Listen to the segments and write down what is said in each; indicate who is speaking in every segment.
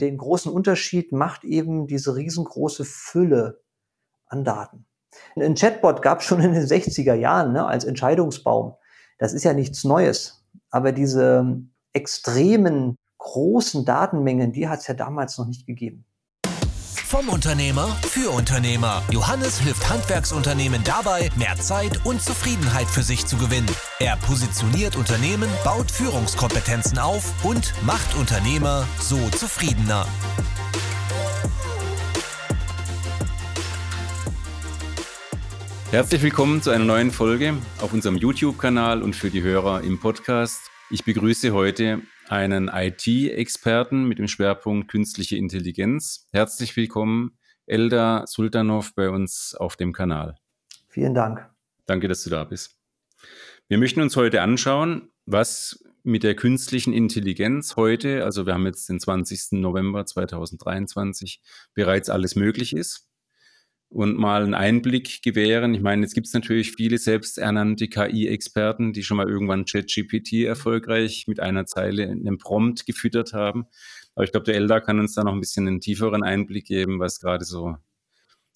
Speaker 1: Den großen Unterschied macht eben diese riesengroße Fülle an Daten. Ein Chatbot gab es schon in den 60er Jahren ne, als Entscheidungsbaum. Das ist ja nichts Neues. Aber diese extremen großen Datenmengen, die hat es ja damals noch nicht gegeben.
Speaker 2: Vom Unternehmer für Unternehmer. Johannes hilft Handwerksunternehmen dabei, mehr Zeit und Zufriedenheit für sich zu gewinnen. Er positioniert Unternehmen, baut Führungskompetenzen auf und macht Unternehmer so zufriedener.
Speaker 3: Herzlich willkommen zu einer neuen Folge auf unserem YouTube-Kanal und für die Hörer im Podcast. Ich begrüße heute einen IT-Experten mit dem Schwerpunkt künstliche Intelligenz. Herzlich willkommen, Elda Sultanov, bei uns auf dem Kanal.
Speaker 1: Vielen Dank.
Speaker 3: Danke, dass du da bist. Wir möchten uns heute anschauen, was mit der künstlichen Intelligenz heute, also wir haben jetzt den 20. November 2023, bereits alles möglich ist und mal einen Einblick gewähren. Ich meine, jetzt gibt es natürlich viele selbsternannte KI-Experten, die schon mal irgendwann ChatGPT erfolgreich mit einer Zeile in einem Prompt gefüttert haben. Aber ich glaube, der Elda kann uns da noch ein bisschen einen tieferen Einblick geben, was gerade so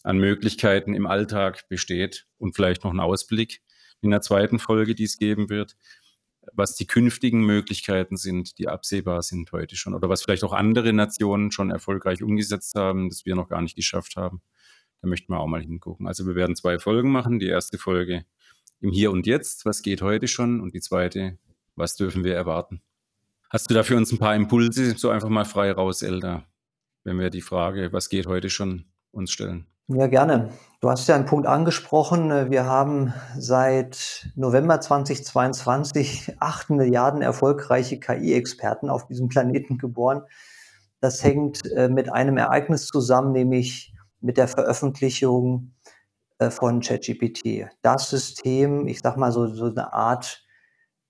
Speaker 3: an Möglichkeiten im Alltag besteht und vielleicht noch einen Ausblick in der zweiten Folge, die es geben wird, was die künftigen Möglichkeiten sind, die absehbar sind heute schon oder was vielleicht auch andere Nationen schon erfolgreich umgesetzt haben, das wir noch gar nicht geschafft haben. Da möchten wir auch mal hingucken. Also wir werden zwei Folgen machen. Die erste Folge im Hier und Jetzt, was geht heute schon? Und die zweite, was dürfen wir erwarten? Hast du da für uns ein paar Impulse, so einfach mal frei raus, Elda, wenn wir die Frage, was geht heute schon, uns stellen?
Speaker 1: Ja, gerne. Du hast ja einen Punkt angesprochen. Wir haben seit November 2022 acht Milliarden erfolgreiche KI-Experten auf diesem Planeten geboren. Das hängt äh, mit einem Ereignis zusammen, nämlich mit der Veröffentlichung äh, von ChatGPT. Das System, ich sag mal so, so eine Art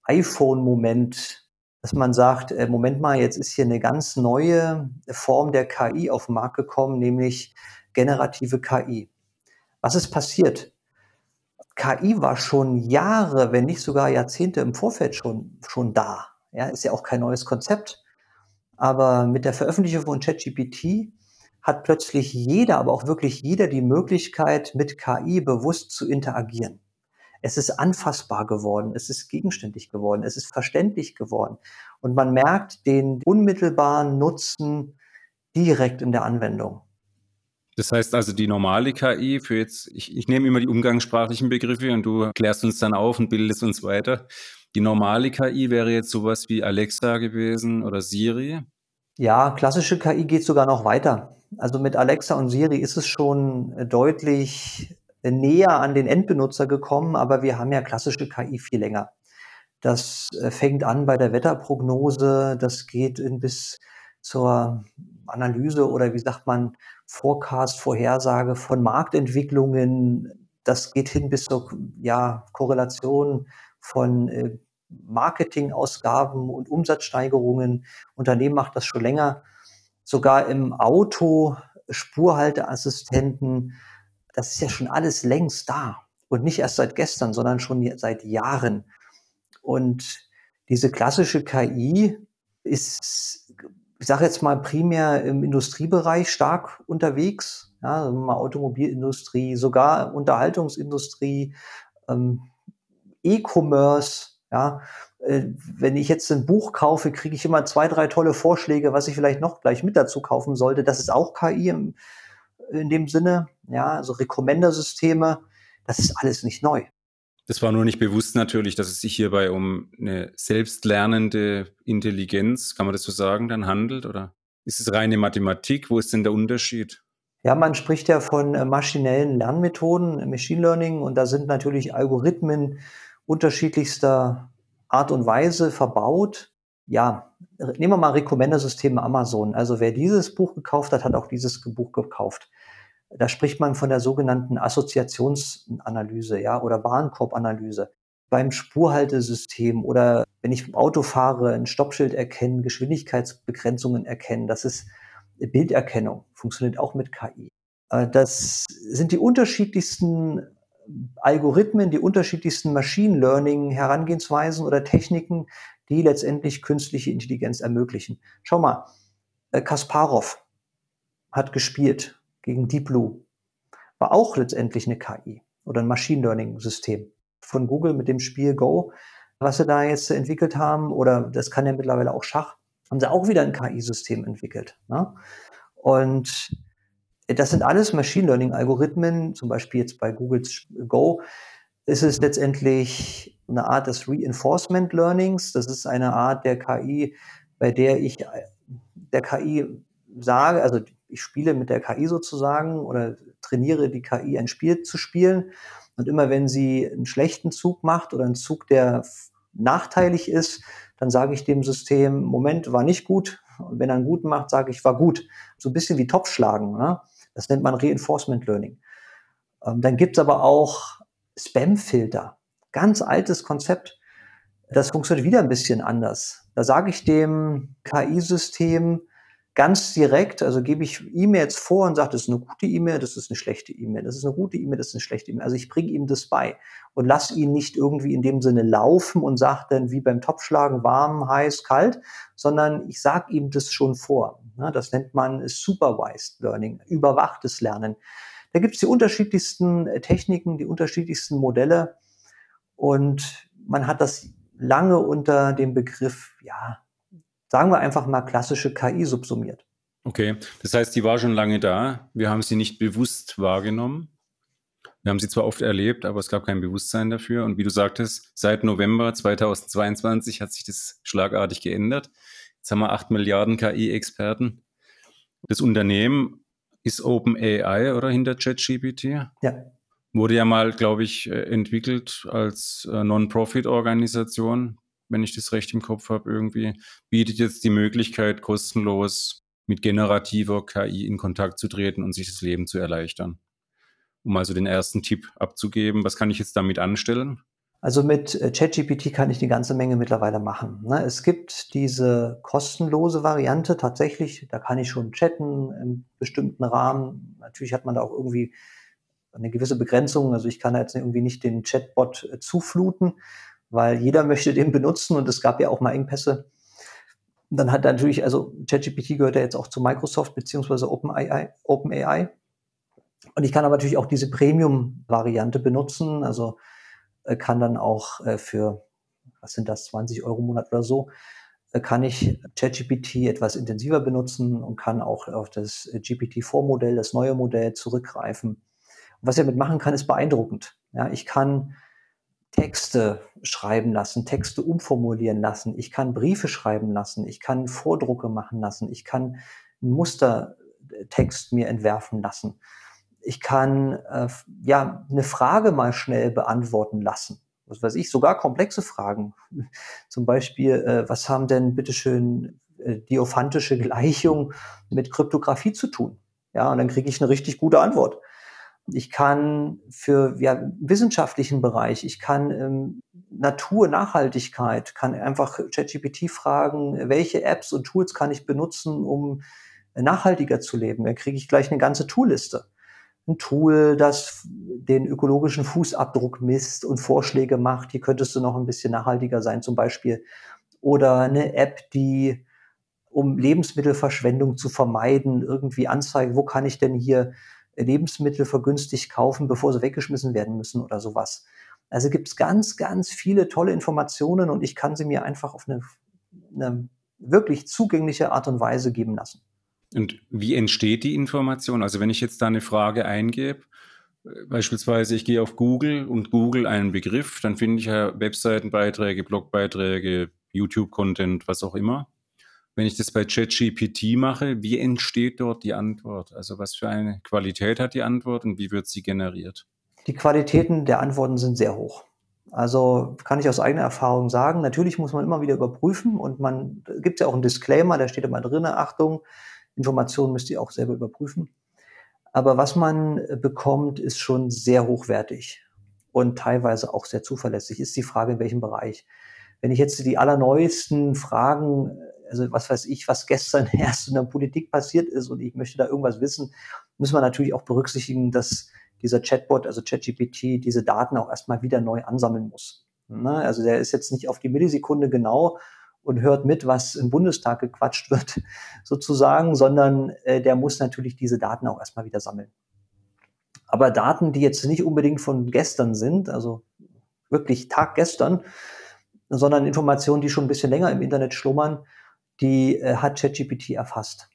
Speaker 1: iPhone-Moment, dass man sagt, äh, Moment mal, jetzt ist hier eine ganz neue Form der KI auf den Markt gekommen, nämlich generative KI. Was ist passiert? KI war schon Jahre, wenn nicht sogar Jahrzehnte im Vorfeld schon, schon da. Ja, ist ja auch kein neues Konzept. Aber mit der Veröffentlichung von ChatGPT hat plötzlich jeder, aber auch wirklich jeder die Möglichkeit, mit KI bewusst zu interagieren. Es ist anfassbar geworden, es ist gegenständig geworden, es ist verständlich geworden. Und man merkt den unmittelbaren Nutzen direkt in der Anwendung.
Speaker 3: Das heißt also, die normale KI für jetzt, ich, ich nehme immer die umgangssprachlichen Begriffe und du klärst uns dann auf und bildest uns weiter. Die normale KI wäre jetzt sowas wie Alexa gewesen oder Siri.
Speaker 1: Ja, klassische KI geht sogar noch weiter. Also mit Alexa und Siri ist es schon deutlich äh, näher an den Endbenutzer gekommen, aber wir haben ja klassische KI viel länger. Das äh, fängt an bei der Wetterprognose, das geht bis zur Analyse oder wie sagt man, Forecast, Vorhersage von Marktentwicklungen. Das geht hin bis zur ja, Korrelation von äh, Marketingausgaben und Umsatzsteigerungen. Unternehmen macht das schon länger sogar im Auto Spurhalteassistenten. Das ist ja schon alles längst da. Und nicht erst seit gestern, sondern schon seit Jahren. Und diese klassische KI ist, ich sage jetzt mal, primär im Industriebereich stark unterwegs. Ja, Automobilindustrie, sogar Unterhaltungsindustrie, ähm, E-Commerce, ja, äh, wenn ich jetzt ein Buch kaufe, kriege ich immer zwei, drei tolle Vorschläge, was ich vielleicht noch gleich mit dazu kaufen sollte. Das ist auch KI im, in dem Sinne. Ja, also Recommender-Systeme. Das ist alles nicht neu.
Speaker 3: Das war nur nicht bewusst natürlich, dass es sich hierbei um eine selbstlernende Intelligenz, kann man das so sagen, dann handelt? Oder ist es reine Mathematik? Wo ist denn der Unterschied?
Speaker 1: Ja, man spricht ja von äh, maschinellen Lernmethoden, Machine Learning, und da sind natürlich Algorithmen unterschiedlichster Art und Weise verbaut. Ja, nehmen wir mal Recommender-System Amazon. Also wer dieses Buch gekauft hat, hat auch dieses Buch gekauft. Da spricht man von der sogenannten Assoziationsanalyse, ja, oder Warenkorbanalyse. Beim Spurhaltesystem oder wenn ich im Auto fahre, ein Stoppschild erkennen, Geschwindigkeitsbegrenzungen erkennen, das ist Bilderkennung, funktioniert auch mit KI. Äh, das sind die unterschiedlichsten Algorithmen, die unterschiedlichsten Machine Learning Herangehensweisen oder Techniken, die letztendlich künstliche Intelligenz ermöglichen. Schau mal, Äh, Kasparov hat gespielt gegen Deep Blue. War auch letztendlich eine KI oder ein Machine Learning System von Google mit dem Spiel Go, was sie da jetzt entwickelt haben, oder das kann ja mittlerweile auch Schach, haben sie auch wieder ein KI-System entwickelt. Ne? Und das sind alles Machine Learning-Algorithmen, zum Beispiel jetzt bei Googles Go, ist es letztendlich eine Art des Reinforcement Learnings. Das ist eine Art der KI, bei der ich der KI sage, also ich spiele mit der KI sozusagen oder trainiere die KI ein Spiel zu spielen. Und immer wenn sie einen schlechten Zug macht oder einen Zug, der nachteilig ist, dann sage ich dem System, Moment, war nicht gut. Und wenn er einen guten macht, sage ich, war gut. So ein bisschen wie Topfschlagen. Ne? Das nennt man Reinforcement Learning. Ähm, dann gibt es aber auch Spam-Filter. Ganz altes Konzept. Das funktioniert wieder ein bisschen anders. Da sage ich dem KI-System ganz direkt, also gebe ich E-Mails vor und sage, das ist eine gute E-Mail, das ist eine schlechte E-Mail, das ist eine gute E-Mail, das ist eine schlechte E-Mail. Also ich bringe ihm das bei und lasse ihn nicht irgendwie in dem Sinne laufen und sage dann wie beim Topfschlagen warm, heiß, kalt, sondern ich sage ihm das schon vor. Das nennt man Supervised Learning, überwachtes Lernen. Da gibt es die unterschiedlichsten äh, Techniken, die unterschiedlichsten Modelle und man hat das lange unter dem Begriff, ja, sagen wir einfach mal klassische KI subsumiert.
Speaker 3: Okay, das heißt, die war schon lange da. Wir haben sie nicht bewusst wahrgenommen. Wir haben sie zwar oft erlebt, aber es gab kein Bewusstsein dafür. Und wie du sagtest, seit November 2022 hat sich das schlagartig geändert. Jetzt haben wir acht Milliarden KI-Experten. Das Unternehmen ist OpenAI oder hinter ChatGPT?
Speaker 1: Ja.
Speaker 3: Wurde ja mal, glaube ich, äh, entwickelt als äh, Non-Profit-Organisation, wenn ich das recht im Kopf habe, irgendwie. Bietet jetzt die Möglichkeit, kostenlos mit generativer KI in Kontakt zu treten und sich das Leben zu erleichtern. Um also den ersten Tipp abzugeben, was kann ich jetzt damit anstellen?
Speaker 1: Also mit äh, ChatGPT kann ich eine ganze Menge mittlerweile machen. Ne? Es gibt diese kostenlose Variante tatsächlich, da kann ich schon chatten im bestimmten Rahmen. Natürlich hat man da auch irgendwie eine gewisse Begrenzung. Also ich kann jetzt irgendwie nicht den Chatbot äh, zufluten, weil jeder möchte den benutzen und es gab ja auch mal Engpässe. Dann hat natürlich, also ChatGPT gehört ja jetzt auch zu Microsoft beziehungsweise OpenAI. OpenAI. Und ich kann aber natürlich auch diese Premium-Variante benutzen. Also äh, kann dann auch äh, für, was sind das, 20 Euro im Monat oder so, äh, kann ich ChatGPT etwas intensiver benutzen und kann auch auf das GPT-4-Modell, das neue Modell zurückgreifen. Und was ich damit machen kann, ist beeindruckend. Ja, ich kann Texte schreiben lassen, Texte umformulieren lassen, ich kann Briefe schreiben lassen, ich kann Vordrucke machen lassen, ich kann einen Mustertext mir entwerfen lassen ich kann äh, ja eine Frage mal schnell beantworten lassen. Was weiß ich, sogar komplexe Fragen. Zum Beispiel, äh, was haben denn bitteschön äh, diophantische Gleichungen mit Kryptographie zu tun? Ja, und dann kriege ich eine richtig gute Antwort. Ich kann für ja, wissenschaftlichen Bereich, ich kann ähm, Natur, Nachhaltigkeit, kann einfach ChatGPT fragen, welche Apps und Tools kann ich benutzen, um nachhaltiger zu leben. Dann kriege ich gleich eine ganze Toolliste ein Tool, das den ökologischen Fußabdruck misst und Vorschläge macht. Hier könntest du noch ein bisschen nachhaltiger sein zum Beispiel. Oder eine App, die, um Lebensmittelverschwendung zu vermeiden, irgendwie anzeigt, wo kann ich denn hier Lebensmittel vergünstigt kaufen, bevor sie weggeschmissen werden müssen oder sowas. Also gibt es ganz, ganz viele tolle Informationen und ich kann sie mir einfach auf eine, eine wirklich zugängliche Art und Weise geben lassen.
Speaker 3: Und wie entsteht die Information? Also wenn ich jetzt da eine Frage eingebe, beispielsweise ich gehe auf Google und Google einen Begriff, dann finde ich ja Webseitenbeiträge, Blogbeiträge, YouTube-Content, was auch immer. Wenn ich das bei ChatGPT mache, wie entsteht dort die Antwort? Also was für eine Qualität hat die Antwort und wie wird sie generiert?
Speaker 1: Die Qualitäten der Antworten sind sehr hoch. Also kann ich aus eigener Erfahrung sagen, natürlich muss man immer wieder überprüfen und man gibt ja auch einen Disclaimer, da steht immer drin, Achtung, Informationen müsst ihr auch selber überprüfen. Aber was man äh, bekommt, ist schon sehr hochwertig und teilweise auch sehr zuverlässig. Ist die Frage, in welchem Bereich. Wenn ich jetzt die allerneuesten Fragen, äh, also was weiß ich, was gestern erst in der Politik passiert ist und ich möchte da irgendwas wissen, muss man natürlich auch berücksichtigen, dass dieser Chatbot, also ChatGPT, diese Daten auch erstmal wieder neu ansammeln muss. Ne? Also der ist jetzt nicht auf die Millisekunde genau und hört mit, was im Bundestag gequatscht wird, sozusagen, sondern äh, der muss natürlich diese Daten auch erstmal wieder sammeln. Aber Daten, die jetzt nicht unbedingt von gestern sind, also wirklich Tag gestern, sondern Informationen, die schon ein bisschen länger im Internet schlummern, die äh, hat ChatGPT erfasst.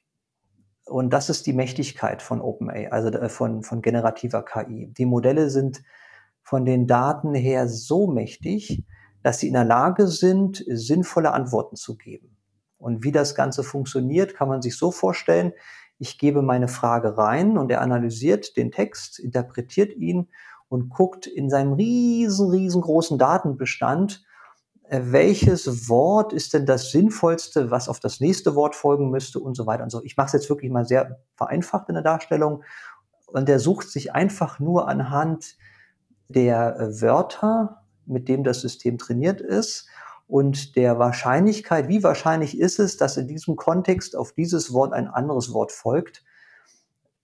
Speaker 1: Und das ist die Mächtigkeit von OpenAI, also äh, von, von generativer KI. Die Modelle sind von den Daten her so mächtig, dass sie in der Lage sind, sinnvolle Antworten zu geben. Und wie das Ganze funktioniert, kann man sich so vorstellen. Ich gebe meine Frage rein und er analysiert den Text, interpretiert ihn und guckt in seinem riesen, riesengroßen Datenbestand, welches Wort ist denn das sinnvollste, was auf das nächste Wort folgen müsste und so weiter und so. Ich mache es jetzt wirklich mal sehr vereinfacht in der Darstellung. Und er sucht sich einfach nur anhand der äh, Wörter, mit dem das System trainiert ist und der Wahrscheinlichkeit, wie wahrscheinlich ist es, dass in diesem Kontext auf dieses Wort ein anderes Wort folgt.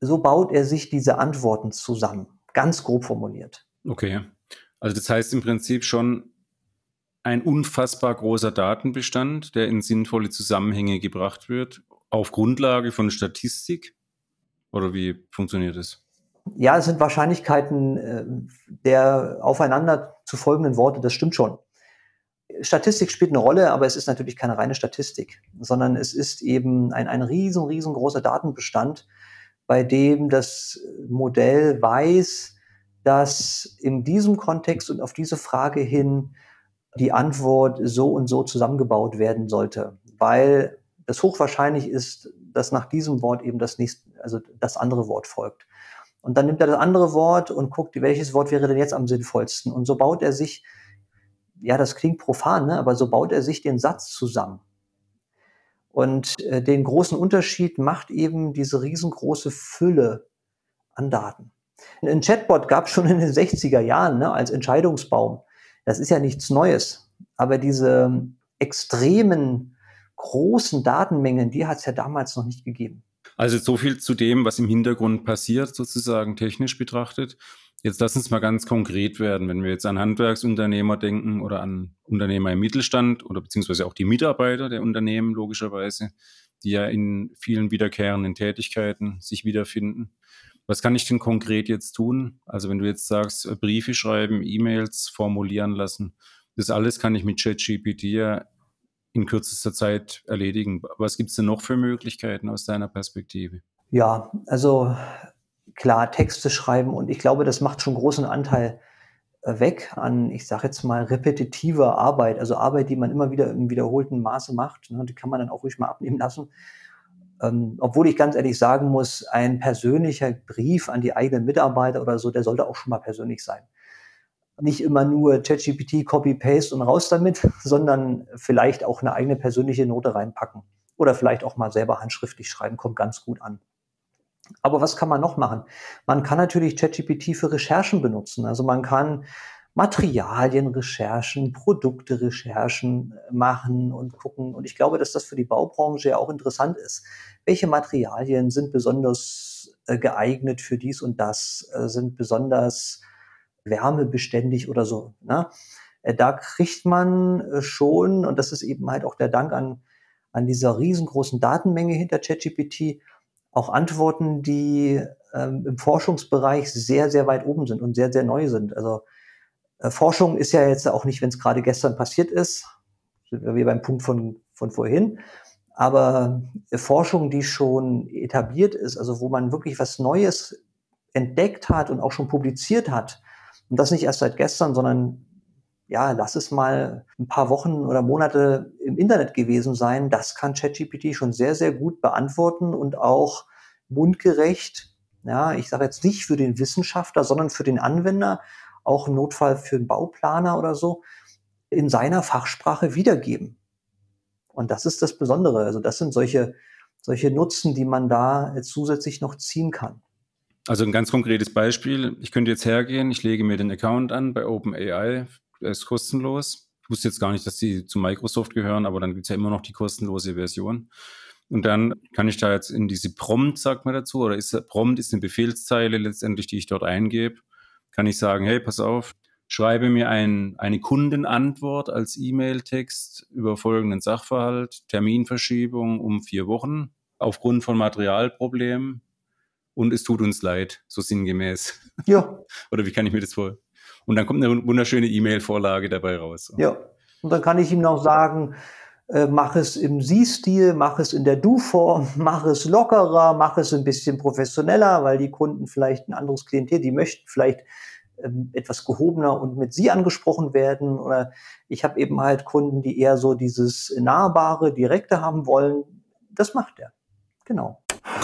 Speaker 1: So baut er sich diese Antworten zusammen, ganz grob formuliert.
Speaker 3: Okay. Also das heißt im Prinzip schon, ein unfassbar großer Datenbestand, der in sinnvolle Zusammenhänge gebracht wird, auf Grundlage von Statistik? Oder wie funktioniert das?
Speaker 1: Ja, es sind Wahrscheinlichkeiten äh, der aufeinander zu folgenden Worte, das stimmt schon. Statistik spielt eine Rolle, aber es ist natürlich keine reine Statistik, sondern es ist eben ein, ein riesen, riesengroßer Datenbestand, bei dem das Modell weiß, dass in diesem Kontext und auf diese Frage hin die Antwort so und so zusammengebaut werden sollte, weil es hochwahrscheinlich ist, dass nach diesem Wort eben das nächste, also das andere Wort folgt. Und dann nimmt er das andere Wort und guckt, welches Wort wäre denn jetzt am sinnvollsten. Und so baut er sich, ja, das klingt profan, ne? aber so baut er sich den Satz zusammen. Und äh, den großen Unterschied macht eben diese riesengroße Fülle an Daten. Ein Chatbot gab es schon in den 60er Jahren ne, als Entscheidungsbaum. Das ist ja nichts Neues. Aber diese extremen, großen Datenmengen, die hat es ja damals noch nicht gegeben.
Speaker 3: Also so viel zu dem, was im Hintergrund passiert, sozusagen technisch betrachtet. Jetzt lass uns mal ganz konkret werden, wenn wir jetzt an Handwerksunternehmer denken oder an Unternehmer im Mittelstand oder beziehungsweise auch die Mitarbeiter der Unternehmen logischerweise, die ja in vielen wiederkehrenden Tätigkeiten sich wiederfinden. Was kann ich denn konkret jetzt tun? Also wenn du jetzt sagst, äh, Briefe schreiben, E-Mails formulieren lassen, das alles kann ich mit ChatGPT in kürzester Zeit erledigen. Was gibt es denn noch für Möglichkeiten aus deiner Perspektive?
Speaker 1: Ja, also klar, Texte schreiben und ich glaube, das macht schon großen Anteil äh, weg an, ich sage jetzt mal, repetitiver Arbeit, also Arbeit, die man immer wieder im wiederholten Maße macht. Ne, die kann man dann auch ruhig mal abnehmen lassen. Ähm, obwohl ich ganz ehrlich sagen muss, ein persönlicher Brief an die eigenen Mitarbeiter oder so, der sollte auch schon mal persönlich sein. Nicht immer nur ChatGPT, Copy-Paste und raus damit, sondern vielleicht auch eine eigene persönliche Note reinpacken. Oder vielleicht auch mal selber handschriftlich schreiben, kommt ganz gut an. Aber was kann man noch machen? Man kann natürlich ChatGPT für Recherchen benutzen. Also man kann Materialienrecherchen, Produkterecherchen äh, machen und gucken. Und ich glaube, dass das für die Baubranche ja auch interessant ist. Welche Materialien sind besonders äh, geeignet für dies und das, äh, sind besonders wärmebeständig oder so. Ne? Da kriegt man schon, und das ist eben halt auch der Dank an, an dieser riesengroßen Datenmenge hinter ChatGPT, auch Antworten, die ähm, im Forschungsbereich sehr, sehr weit oben sind und sehr, sehr neu sind. Also äh, Forschung ist ja jetzt auch nicht, wenn es gerade gestern passiert ist, sind wir beim Punkt von, von vorhin, aber äh, Forschung, die schon etabliert ist, also wo man wirklich was Neues entdeckt hat und auch schon publiziert hat, und das nicht erst seit gestern, sondern ja, lass es mal ein paar Wochen oder Monate im Internet gewesen sein, das kann ChatGPT schon sehr, sehr gut beantworten und auch mundgerecht. Ja, ich sage jetzt nicht für den Wissenschaftler, sondern für den Anwender auch im Notfall für einen Bauplaner oder so, in seiner Fachsprache wiedergeben. Und das ist das Besondere. Also das sind solche, solche Nutzen, die man da zusätzlich noch ziehen kann.
Speaker 3: Also ein ganz konkretes Beispiel. Ich könnte jetzt hergehen, ich lege mir den Account an bei OpenAI, der ist kostenlos. Ich wusste jetzt gar nicht, dass die zu Microsoft gehören, aber dann gibt es ja immer noch die kostenlose Version. Und dann kann ich da jetzt in diese Prompt, sagt man dazu, oder ist Prompt ist eine Befehlszeile letztendlich, die ich dort eingebe kann ich sagen, hey, pass auf, schreibe mir ein, eine Kundenantwort als E-Mail-Text über folgenden Sachverhalt, Terminverschiebung um vier Wochen aufgrund von Materialproblemen und es tut uns leid, so sinngemäß.
Speaker 1: Ja.
Speaker 3: Oder wie kann ich mir das vor? Und dann kommt eine wunderschöne E-Mail-Vorlage dabei raus.
Speaker 1: Ja. Und dann kann ich ihm noch sagen, äh, mach es im Sie-Stil, mach es in der Du-Form, mach es lockerer, mach es ein bisschen professioneller, weil die Kunden vielleicht ein anderes Klientel, die möchten vielleicht ähm, etwas gehobener und mit Sie angesprochen werden. Oder ich habe eben halt Kunden, die eher so dieses nahbare, direkte haben wollen. Das macht er. Genau.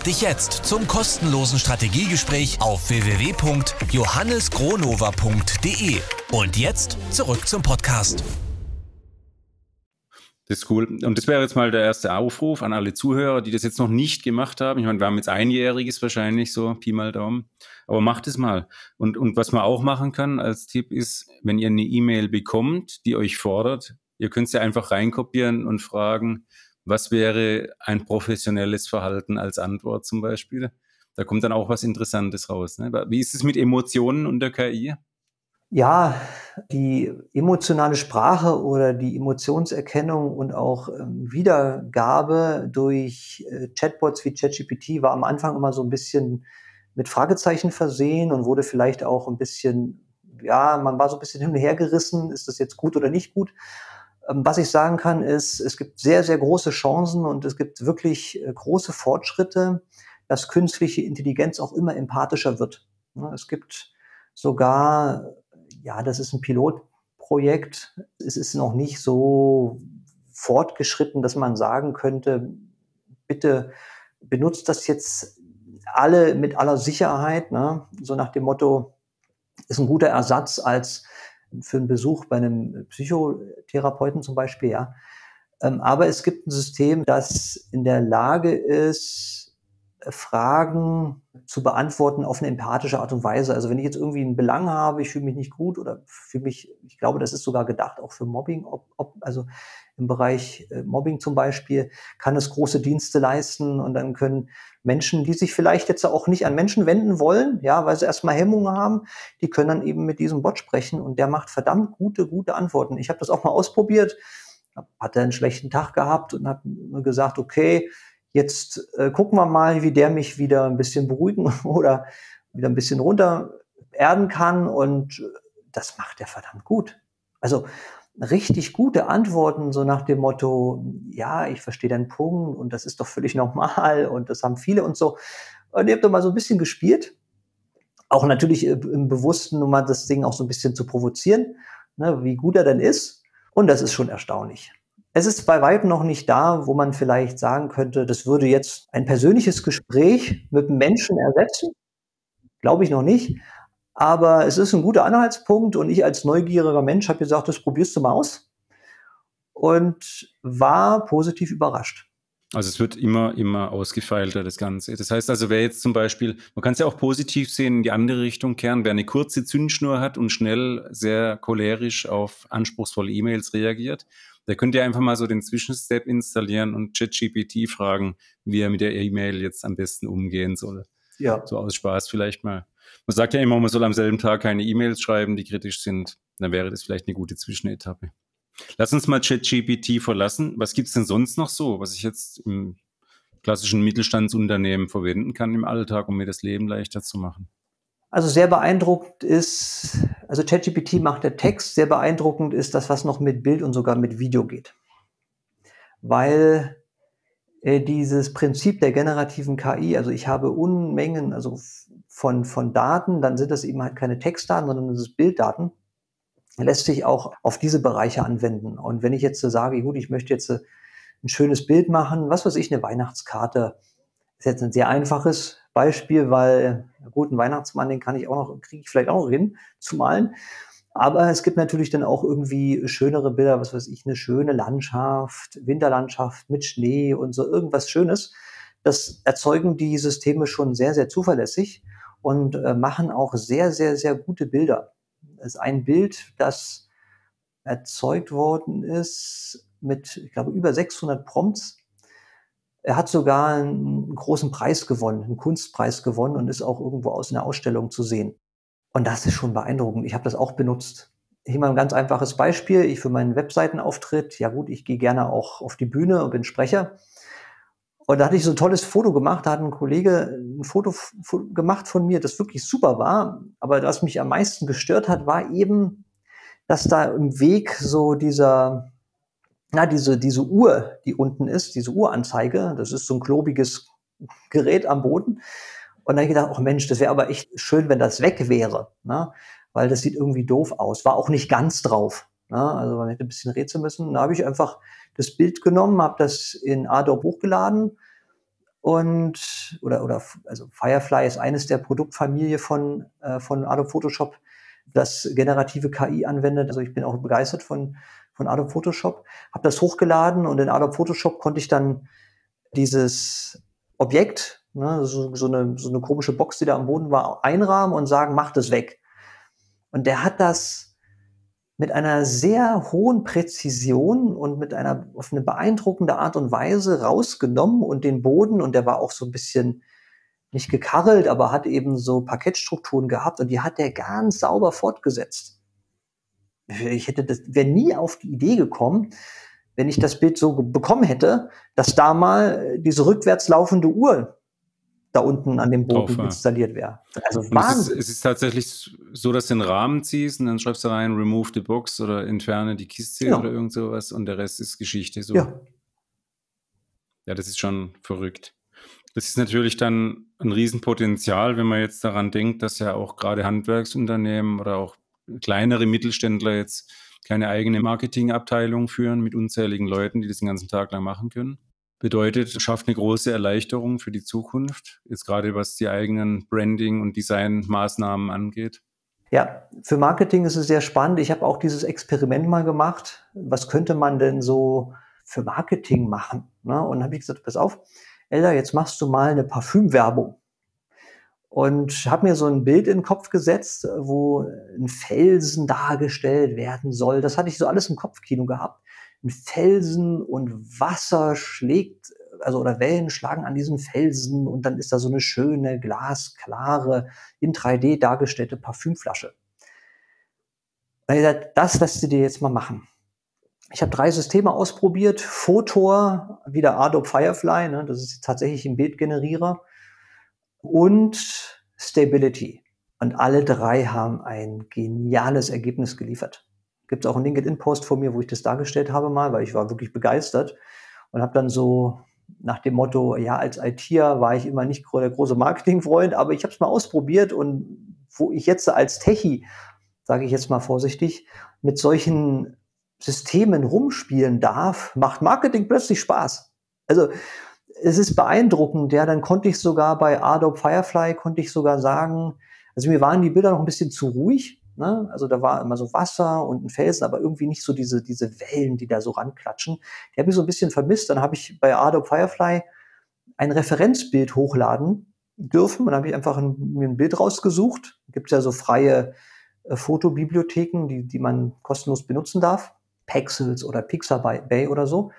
Speaker 2: dich jetzt zum kostenlosen Strategiegespräch auf www.johannesgronova.de. Und jetzt zurück zum Podcast.
Speaker 3: Das ist cool. Und das wäre jetzt mal der erste Aufruf an alle Zuhörer, die das jetzt noch nicht gemacht haben. Ich meine, wir haben jetzt einjähriges wahrscheinlich so, Pi mal Daumen. Aber macht es mal. Und, und was man auch machen kann als Tipp ist, wenn ihr eine E-Mail bekommt, die euch fordert, ihr könnt sie einfach reinkopieren und fragen, was wäre ein professionelles Verhalten als Antwort zum Beispiel? Da kommt dann auch was Interessantes raus. Ne? Wie ist es mit Emotionen und der KI?
Speaker 1: Ja, die emotionale Sprache oder die Emotionserkennung und auch ähm, Wiedergabe durch äh, Chatbots wie ChatGPT war am Anfang immer so ein bisschen mit Fragezeichen versehen und wurde vielleicht auch ein bisschen, ja, man war so ein bisschen hin und her gerissen, ist das jetzt gut oder nicht gut. Ähm, was ich sagen kann, ist, es gibt sehr, sehr große Chancen und es gibt wirklich äh, große Fortschritte, dass künstliche Intelligenz auch immer empathischer wird. Es gibt sogar, ja, das ist ein Pilotprojekt. Es ist noch nicht so fortgeschritten, dass man sagen könnte, bitte benutzt das jetzt alle mit aller Sicherheit, ne? so nach dem Motto, ist ein guter Ersatz als für einen Besuch bei einem Psychotherapeuten zum Beispiel, ja. Ähm, aber es gibt ein System, das in der Lage ist, Fragen zu beantworten auf eine empathische Art und Weise. Also wenn ich jetzt irgendwie einen Belang habe, ich fühle mich nicht gut oder fühle mich, ich glaube, das ist sogar gedacht auch für Mobbing, ob, ob, also im Bereich äh, Mobbing zum Beispiel, kann es große Dienste leisten und dann können Menschen, die sich vielleicht jetzt auch nicht an Menschen wenden wollen, ja, weil sie erstmal Hemmungen haben, die können dann eben mit diesem Bot sprechen und der macht verdammt gute, gute Antworten. Ich habe das auch mal ausprobiert, hatte einen schlechten Tag gehabt und habe gesagt, okay, jetzt äh, gucken wir mal, wie der mich wieder ein bisschen beruhigen oder wieder ein bisschen runter erden kann und das macht er verdammt gut. Also richtig gute Antworten, so nach dem Motto, ja, ich verstehe deinen Punkt und das ist doch völlig normal und das haben viele und so. Und ihr habt doch mal so ein bisschen gespielt. Auch natürlich äh, im Bewussten, um mal das Ding auch so ein bisschen zu provozieren, ne, wie gut er denn ist. Und das ist schon erstaunlich. Es ist bei weitem noch nicht da, wo man vielleicht sagen könnte, das würde jetzt ein persönliches Gespräch mit einem Menschen ersetzen. Glaube ich noch nicht. Aber es ist ein guter Anhaltspunkt und ich als neugieriger Mensch habe gesagt, das probierst du mal aus und war positiv überrascht.
Speaker 3: Also es wird immer, immer ausgefeilter, das Ganze. Das heißt also, wer jetzt zum Beispiel, man kann es ja auch positiv sehen, in die andere Richtung kehren, wer eine kurze Zündschnur hat und schnell sehr cholerisch auf anspruchsvolle E-Mails reagiert, der könnte ja einfach mal so den Zwischenstep installieren und ChatGPT fragen, wie er mit der E-Mail jetzt am besten umgehen soll. Ja. So aus Spaß vielleicht mal. Man sagt ja immer, man soll am selben Tag keine E-Mails schreiben, die kritisch sind. Dann wäre das vielleicht eine gute Zwischenetappe. Lass uns mal ChatGPT verlassen. Was gibt es denn sonst noch so, was ich jetzt im klassischen Mittelstandsunternehmen verwenden kann im Alltag, um mir das Leben leichter zu machen?
Speaker 1: Also sehr beeindruckend ist, also ChatGPT macht der Text, sehr beeindruckend ist das, was noch mit Bild und sogar mit Video geht. Weil dieses Prinzip der generativen KI, also ich habe Unmengen also von, von Daten, dann sind das eben halt keine Textdaten, sondern das ist Bilddaten, lässt sich auch auf diese Bereiche anwenden. Und wenn ich jetzt sage, gut, ich möchte jetzt ein schönes Bild machen, was weiß ich, eine Weihnachtskarte, ist jetzt ein sehr einfaches Beispiel, weil gut, einen Weihnachtsmann, den kann ich auch noch, kriege ich vielleicht auch noch hin zu malen. Aber es gibt natürlich dann auch irgendwie schönere Bilder, was weiß ich, eine schöne Landschaft, Winterlandschaft mit Schnee und so irgendwas Schönes. Das erzeugen die Systeme schon sehr, sehr zuverlässig und äh, machen auch sehr, sehr, sehr gute Bilder. Das ist ein Bild, das erzeugt worden ist mit, ich glaube, über 600 Prompts. Er hat sogar einen großen Preis gewonnen, einen Kunstpreis gewonnen und ist auch irgendwo aus einer Ausstellung zu sehen. Und das ist schon beeindruckend. Ich habe das auch benutzt. Hier mal ein ganz einfaches Beispiel. Ich für meinen Webseitenauftritt, ja gut, ich gehe gerne auch auf die Bühne und bin Sprecher. Und da hatte ich so ein tolles Foto gemacht. Da hat ein Kollege ein Foto gemacht von mir, das wirklich super war. Aber was mich am meisten gestört hat, war eben, dass da im Weg so dieser, na, diese, diese Uhr, die unten ist, diese Uhranzeige, das ist so ein klobiges Gerät am Boden. Und dann habe ich gedacht, oh Mensch, das wäre aber echt schön, wenn das weg wäre, ne? weil das sieht irgendwie doof aus. War auch nicht ganz drauf. Ne? Also man hätte ein bisschen rätseln müssen. Da habe ich einfach das Bild genommen, habe das in Adobe hochgeladen und oder oder also Firefly ist eines der Produktfamilie von äh, von Adobe Photoshop, das generative KI anwendet. Also ich bin auch begeistert von von Adobe Photoshop, habe das hochgeladen und in Adobe Photoshop konnte ich dann dieses Objekt ne, so, so, eine, so eine komische Box, die da am Boden war, einrahmen und sagen, mach das weg. Und der hat das mit einer sehr hohen Präzision und mit einer auf eine beeindruckende Art und Weise rausgenommen und den Boden, und der war auch so ein bisschen nicht gekarrelt, aber hat eben so Parkettstrukturen gehabt und die hat der ganz sauber fortgesetzt. Ich hätte das, wäre nie auf die Idee gekommen, wenn ich das Bild so bekommen hätte, dass da mal diese rückwärts laufende Uhr da unten an dem Boden installiert wäre.
Speaker 3: Also. Es ist, es ist, tatsächlich so, dass du den Rahmen ziehst und dann schreibst du rein, remove the box oder entferne die Kiste ja. oder irgend sowas und der Rest ist Geschichte. So. Ja. ja, das ist schon verrückt. Das ist natürlich dann ein Riesenpotenzial, wenn man jetzt daran denkt, dass ja auch gerade Handwerksunternehmen oder auch kleinere Mittelständler jetzt keine eigene Marketingabteilung führen mit unzähligen Leuten, die das den ganzen Tag lang machen können bedeutet, schafft eine große Erleichterung für die Zukunft, jetzt gerade was die eigenen Branding- und Designmaßnahmen angeht.
Speaker 1: Ja, für Marketing ist es sehr spannend. Ich habe auch dieses Experiment mal gemacht. Was könnte man denn so für Marketing machen? Ne? Und habe ich gesagt, pass auf, Elda, jetzt machst du mal eine Parfümwerbung. Und habe mir so ein Bild in den Kopf gesetzt, wo ein Felsen dargestellt werden soll. Das hatte ich so alles im Kopfkino gehabt ein Felsen und Wasser schlägt, also oder Wellen schlagen an diesen Felsen und dann ist da so eine schöne, glasklare, in 3D dargestellte Parfümflasche. Das lässt du dir jetzt mal machen. Ich habe drei Systeme ausprobiert. Photor, wieder Adobe Firefly, ne, das ist tatsächlich ein Bildgenerierer. Und Stability. Und alle drei haben ein geniales Ergebnis geliefert. Gibt es auch einen LinkedIn-Post von mir, wo ich das dargestellt habe mal, weil ich war wirklich begeistert und habe dann so nach dem Motto, ja, als ITer war ich immer nicht der große Marketingfreund, aber ich habe es mal ausprobiert und wo ich jetzt als Techie, sage ich jetzt mal vorsichtig, mit solchen Systemen rumspielen darf, macht Marketing plötzlich Spaß. Also es ist beeindruckend, ja, dann konnte ich sogar bei Adobe Firefly, konnte ich sogar sagen, also mir waren die Bilder noch ein bisschen zu ruhig, Ne? Also da war immer so Wasser und ein Felsen, aber irgendwie nicht so diese, diese Wellen, die da so ranklatschen. Die habe ich so ein bisschen vermisst. Dann habe ich bei Adobe Firefly ein Referenzbild hochladen dürfen. dann habe ich einfach ein, mir ein Bild rausgesucht. Gibt ja so freie äh, Fotobibliotheken, die, die man kostenlos benutzen darf. Pexels oder Pixabay oder so.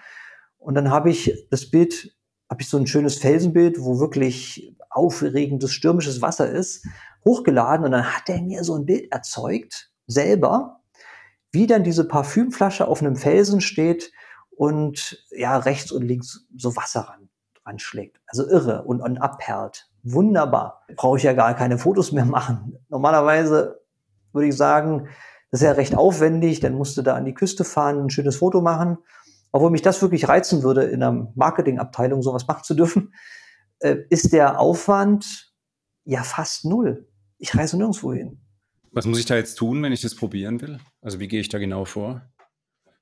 Speaker 1: Und dann habe ich das Bild, habe ich so ein schönes Felsenbild, wo wirklich aufregendes stürmisches Wasser ist hochgeladen und dann hat er mir so ein Bild erzeugt, selber, wie dann diese Parfümflasche auf einem Felsen steht und ja, rechts und links so Wasser ran, ranschlägt. Also irre und, und abperlt. Wunderbar. Brauche ich ja gar keine Fotos mehr machen. Normalerweise würde ich sagen, das ist ja recht aufwendig, dann musst du da an die Küste fahren, ein schönes Foto machen. Obwohl mich das wirklich reizen würde, in einer Marketingabteilung sowas machen zu dürfen, äh, ist der Aufwand ja fast null ich reise nirgendwo hin.
Speaker 3: Was muss ich da jetzt tun, wenn ich das probieren will? Also wie gehe ich da genau vor?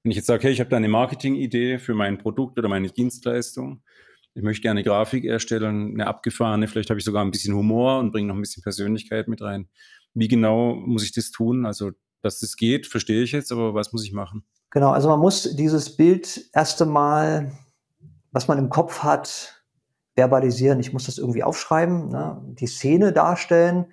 Speaker 3: Wenn ich jetzt sage, hey, ich habe da eine Marketingidee für mein Produkt oder meine Dienstleistung, ich möchte gerne Grafik erstellen, eine abgefahrene, vielleicht habe ich sogar ein bisschen Humor und bringe noch ein bisschen Persönlichkeit mit rein. Wie genau muss ich das tun? Also dass das geht, verstehe ich jetzt, aber was muss ich machen?
Speaker 1: Genau, also man muss dieses Bild erst einmal, was man im Kopf hat, verbalisieren. Ich muss das irgendwie aufschreiben, ne? die Szene darstellen.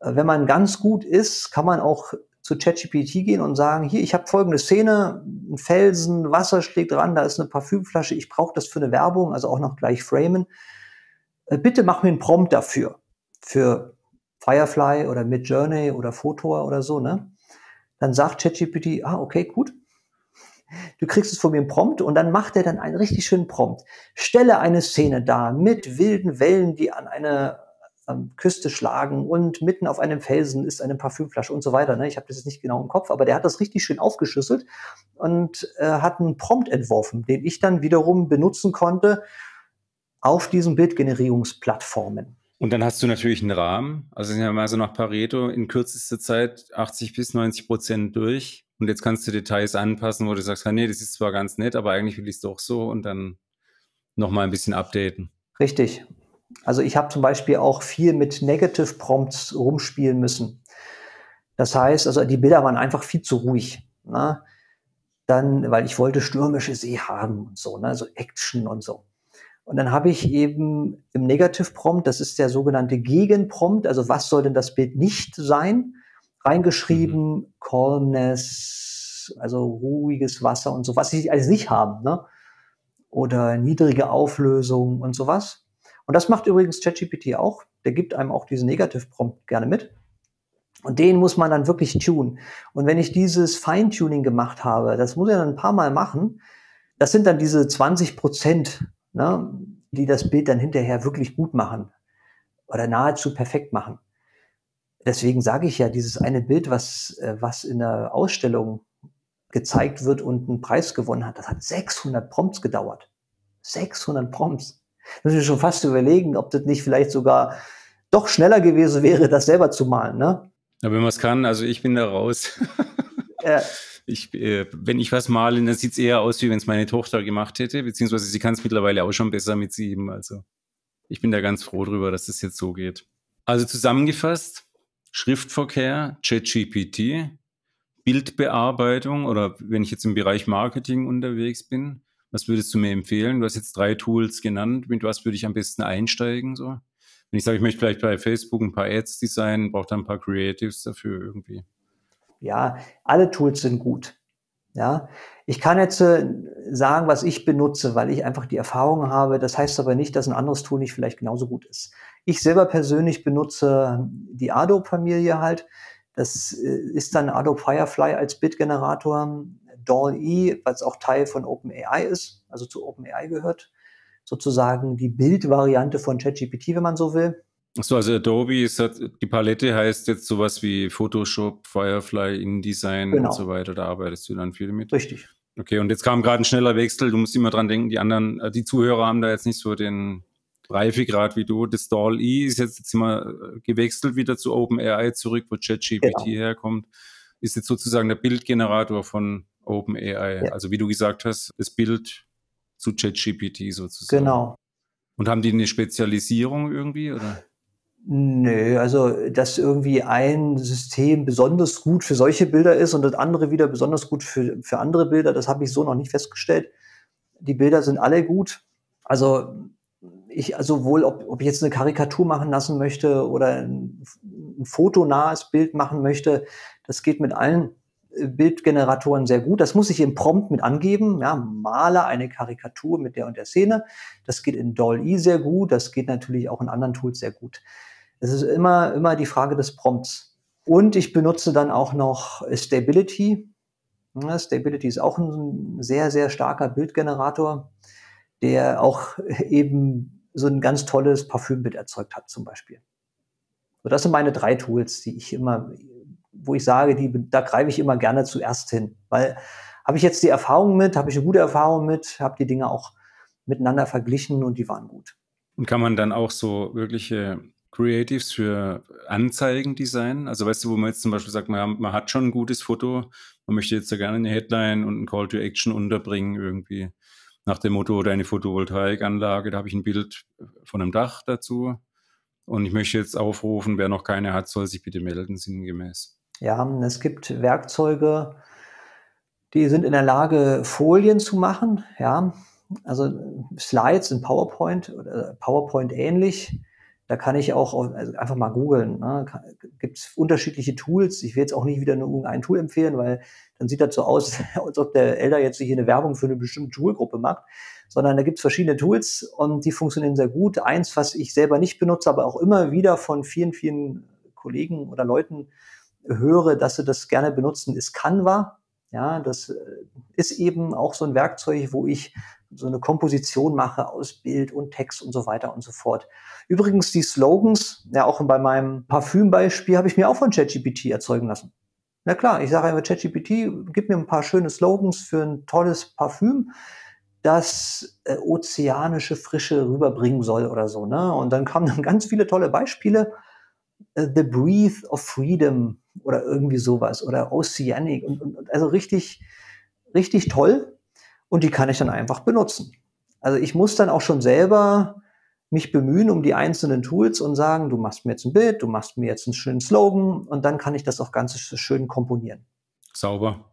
Speaker 1: Wenn man ganz gut ist, kann man auch zu ChatGPT gehen und sagen, hier, ich habe folgende Szene, ein Felsen, Wasser schlägt ran, da ist eine Parfümflasche, ich brauche das für eine Werbung, also auch noch gleich framen. Äh, bitte mach mir einen Prompt dafür, für Firefly oder Midjourney oder Photor oder so, ne? Dann sagt ChatGPT, ah, okay, gut. Du kriegst es von mir einen Prompt und dann macht er dann einen richtig schönen Prompt. Stelle eine Szene dar mit wilden Wellen, die an eine ähm, Küste schlagen und mitten auf einem Felsen ist eine Parfümflasche und so weiter. Ne? Ich habe das jetzt nicht genau im Kopf, aber der hat das richtig schön aufgeschlüsselt und äh, hat einen Prompt entworfen, den ich dann wiederum benutzen konnte auf diesen Bildgenerierungsplattformen.
Speaker 3: Und dann hast du natürlich einen Rahmen. Also sind ja mal so nach Pareto in kürzester Zeit 80 bis 90 Prozent durch. Und jetzt kannst du Details anpassen, wo du sagst, nee, das ist zwar ganz nett, aber eigentlich will ich es doch so und dann nochmal ein bisschen updaten.
Speaker 1: Richtig. Also ich habe zum Beispiel auch viel mit Negative Prompts rumspielen müssen. Das heißt, also die Bilder waren einfach viel zu ruhig. Ne? Dann, weil ich wollte stürmische See haben und so, ne? so Action und so. Und dann habe ich eben im Negative Prompt, das ist der sogenannte Gegenprompt, also was soll denn das Bild nicht sein, reingeschrieben, mhm. Calmness, also ruhiges Wasser und so, was ich alles nicht haben, ne? Oder niedrige Auflösung und sowas. Und das macht übrigens ChatGPT auch. Der gibt einem auch diesen Negative Prompt gerne mit. Und den muss man dann wirklich tun. Und wenn ich dieses Feintuning gemacht habe, das muss ich dann ein paar Mal machen, das sind dann diese 20 Prozent, ne, die das Bild dann hinterher wirklich gut machen oder nahezu perfekt machen. Deswegen sage ich ja, dieses eine Bild, was, äh, was in der Ausstellung gezeigt wird und einen Preis gewonnen hat, das hat 600 Prompts gedauert. 600 Prompts. Da muss ich schon fast überlegen, ob das nicht vielleicht sogar doch schneller gewesen wäre, das selber zu malen. Ne?
Speaker 3: Ja, wenn man es kann, also ich bin da raus. ja. ich, äh, wenn ich was male, dann sieht es eher aus, wie wenn es meine Tochter gemacht hätte, beziehungsweise sie kann es mittlerweile auch schon besser mit sieben. Also ich bin da ganz froh drüber, dass das jetzt so geht. Also zusammengefasst, Schriftverkehr, ChatGPT, Bildbearbeitung oder wenn ich jetzt im Bereich Marketing unterwegs bin, was würdest du mir empfehlen? Du hast jetzt drei Tools genannt. Mit was würde ich am besten einsteigen? So? Wenn ich sage, ich möchte vielleicht bei Facebook ein paar Ads designen, brauche dann ein paar Creatives dafür irgendwie.
Speaker 1: Ja, alle Tools sind gut. Ja, ich kann jetzt äh, sagen, was ich benutze, weil ich einfach die Erfahrung habe. Das heißt aber nicht, dass ein anderes Tool nicht vielleicht genauso gut ist. Ich selber persönlich benutze die Adobe-Familie halt. Das äh, ist dann Adobe Firefly als Bitgenerator. DALL-E, was auch Teil von OpenAI ist, also zu OpenAI gehört, sozusagen die Bildvariante von ChatGPT, wenn man so will.
Speaker 3: Achso, also Adobe ist die Palette heißt jetzt sowas wie Photoshop, Firefly, InDesign genau. und so weiter. Da arbeitest du dann viel mit.
Speaker 1: Richtig.
Speaker 3: Okay, und jetzt kam gerade ein schneller Wechsel. Du musst immer dran denken, die anderen, äh, die Zuhörer haben da jetzt nicht so den Reifegrad wie du. Das DALL-E ist jetzt, jetzt immer äh, gewechselt wieder zu OpenAI zurück, wo ChatGPT genau. herkommt. Ist jetzt sozusagen der Bildgenerator von OpenAI. Ja. Also wie du gesagt hast, das Bild zu ChatGPT sozusagen.
Speaker 1: Genau.
Speaker 3: Und haben die eine Spezialisierung irgendwie oder?
Speaker 1: Nö, also dass irgendwie ein System besonders gut für solche Bilder ist und das andere wieder besonders gut für, für andere Bilder, das habe ich so noch nicht festgestellt. Die Bilder sind alle gut. Also ich, also wohl, ob, ob ich jetzt eine Karikatur machen lassen möchte oder ein, ein fotonahes Bild machen möchte, das geht mit allen Bildgeneratoren sehr gut. Das muss ich im Prompt mit angeben. Ja, male eine Karikatur mit der und der Szene. Das geht in DALL-E sehr gut. Das geht natürlich auch in anderen Tools sehr gut. Es ist immer, immer die Frage des Prompts. Und ich benutze dann auch noch Stability. Ja, Stability ist auch ein sehr, sehr starker Bildgenerator, der auch eben so ein ganz tolles Parfümbild erzeugt hat, zum Beispiel. So, das sind meine drei Tools, die ich immer wo ich sage, die, da greife ich immer gerne zuerst hin. Weil habe ich jetzt die Erfahrung mit, habe ich eine gute Erfahrung mit, habe die Dinge auch miteinander verglichen und die waren gut.
Speaker 3: Und kann man dann auch so wirkliche Creatives für Anzeigen designen? Also weißt du, wo man jetzt zum Beispiel sagt, man, man hat schon ein gutes Foto, man möchte jetzt da gerne eine Headline und ein Call to Action unterbringen irgendwie. Nach dem Motto oder eine Photovoltaikanlage, da habe ich ein Bild von einem Dach dazu. Und ich möchte jetzt aufrufen, wer noch keine hat, soll sich bitte melden, sinngemäß.
Speaker 1: Ja, es gibt Werkzeuge, die sind in der Lage, Folien zu machen. Ja, also Slides in PowerPoint oder PowerPoint ähnlich. Da kann ich auch also einfach mal googeln. Ne? Gibt es unterschiedliche Tools? Ich will jetzt auch nicht wieder nur irgendein Tool empfehlen, weil dann sieht das so aus, als ob der Elder jetzt hier eine Werbung für eine bestimmte Toolgruppe macht. Sondern da gibt es verschiedene Tools und die funktionieren sehr gut. Eins, was ich selber nicht benutze, aber auch immer wieder von vielen, vielen Kollegen oder Leuten höre, dass sie das gerne benutzen, ist Canva. Ja, das äh, ist eben auch so ein Werkzeug, wo ich so eine Komposition mache aus Bild und Text und so weiter und so fort. Übrigens die Slogans, ja auch bei meinem Parfümbeispiel habe ich mir auch von ChatGPT erzeugen lassen. Na klar, ich sage einfach ChatGPT, gib mir ein paar schöne Slogans für ein tolles Parfüm, das äh, ozeanische Frische rüberbringen soll oder so. Ne? Und dann kamen dann ganz viele tolle Beispiele. Uh, The Breathe of Freedom oder irgendwie sowas oder Oceanic und, und also richtig, richtig toll und die kann ich dann einfach benutzen. Also ich muss dann auch schon selber mich bemühen um die einzelnen Tools und sagen, du machst mir jetzt ein Bild, du machst mir jetzt einen schönen Slogan und dann kann ich das auch ganz schön komponieren.
Speaker 3: Sauber.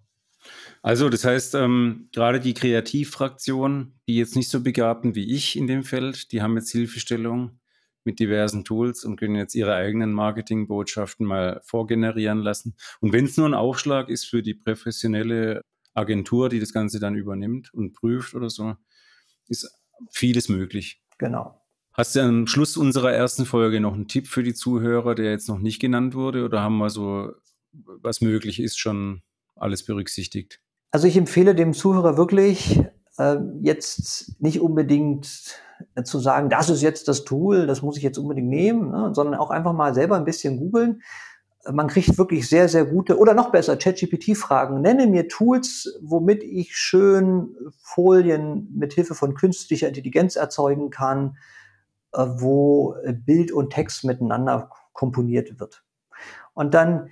Speaker 3: Also das heißt, ähm, gerade die Kreativfraktion, die jetzt nicht so begabten wie ich in dem Feld, die haben jetzt Hilfestellung mit diversen Tools und können jetzt ihre eigenen Marketingbotschaften mal vorgenerieren lassen. Und wenn es nur ein Aufschlag ist für die professionelle Agentur, die das Ganze dann übernimmt und prüft oder so, ist vieles möglich.
Speaker 1: Genau.
Speaker 3: Hast du am Schluss unserer ersten Folge noch einen Tipp für die Zuhörer, der jetzt noch nicht genannt wurde? Oder haben wir so, was möglich ist, schon alles berücksichtigt?
Speaker 1: Also ich empfehle dem Zuhörer wirklich, äh, jetzt nicht unbedingt zu sagen, das ist jetzt das Tool, das muss ich jetzt unbedingt nehmen, ne, sondern auch einfach mal selber ein bisschen googeln man kriegt wirklich sehr, sehr gute oder noch besser ChatGPT-Fragen. Nenne mir Tools, womit ich schön Folien mit Hilfe von künstlicher Intelligenz erzeugen kann, äh, wo Bild und Text miteinander komponiert wird. Und dann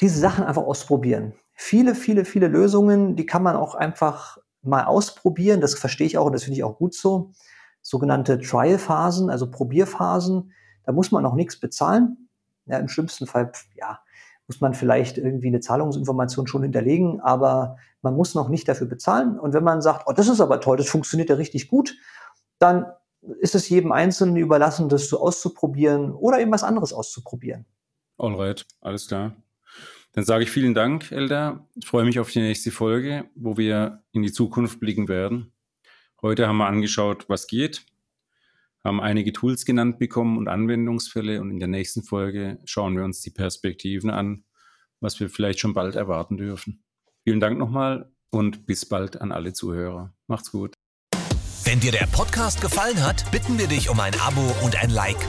Speaker 1: diese Sachen einfach ausprobieren. Viele, viele, viele Lösungen, die kann man auch einfach mal ausprobieren. Das verstehe ich auch und das finde ich auch gut so. Sogenannte Trial-Phasen, also Probierphasen. Da muss man noch nichts bezahlen ja, Im schlimmsten Fall, ja, muss man vielleicht irgendwie eine Zahlungsinformation schon hinterlegen, aber man muss noch nicht dafür bezahlen. Und wenn man sagt, oh, das ist aber toll, das funktioniert ja richtig gut, dann ist es jedem Einzelnen überlassen, das so auszuprobieren oder eben was anderes auszuprobieren.
Speaker 3: Alright, alles klar. Dann sage ich vielen Dank, Elda. Ich freue mich auf die nächste Folge, wo wir in die Zukunft blicken werden. Heute haben wir angeschaut, was geht, haben einige Tools genannt bekommen und Anwendungsfälle und in der nächsten Folge schauen wir uns die Perspektiven an, was wir vielleicht schon bald erwarten dürfen. Vielen Dank nochmal und bis bald an alle Zuhörer. Macht's gut.
Speaker 2: Wenn dir der Podcast gefallen hat, bitten wir dich um ein Abo und ein Like.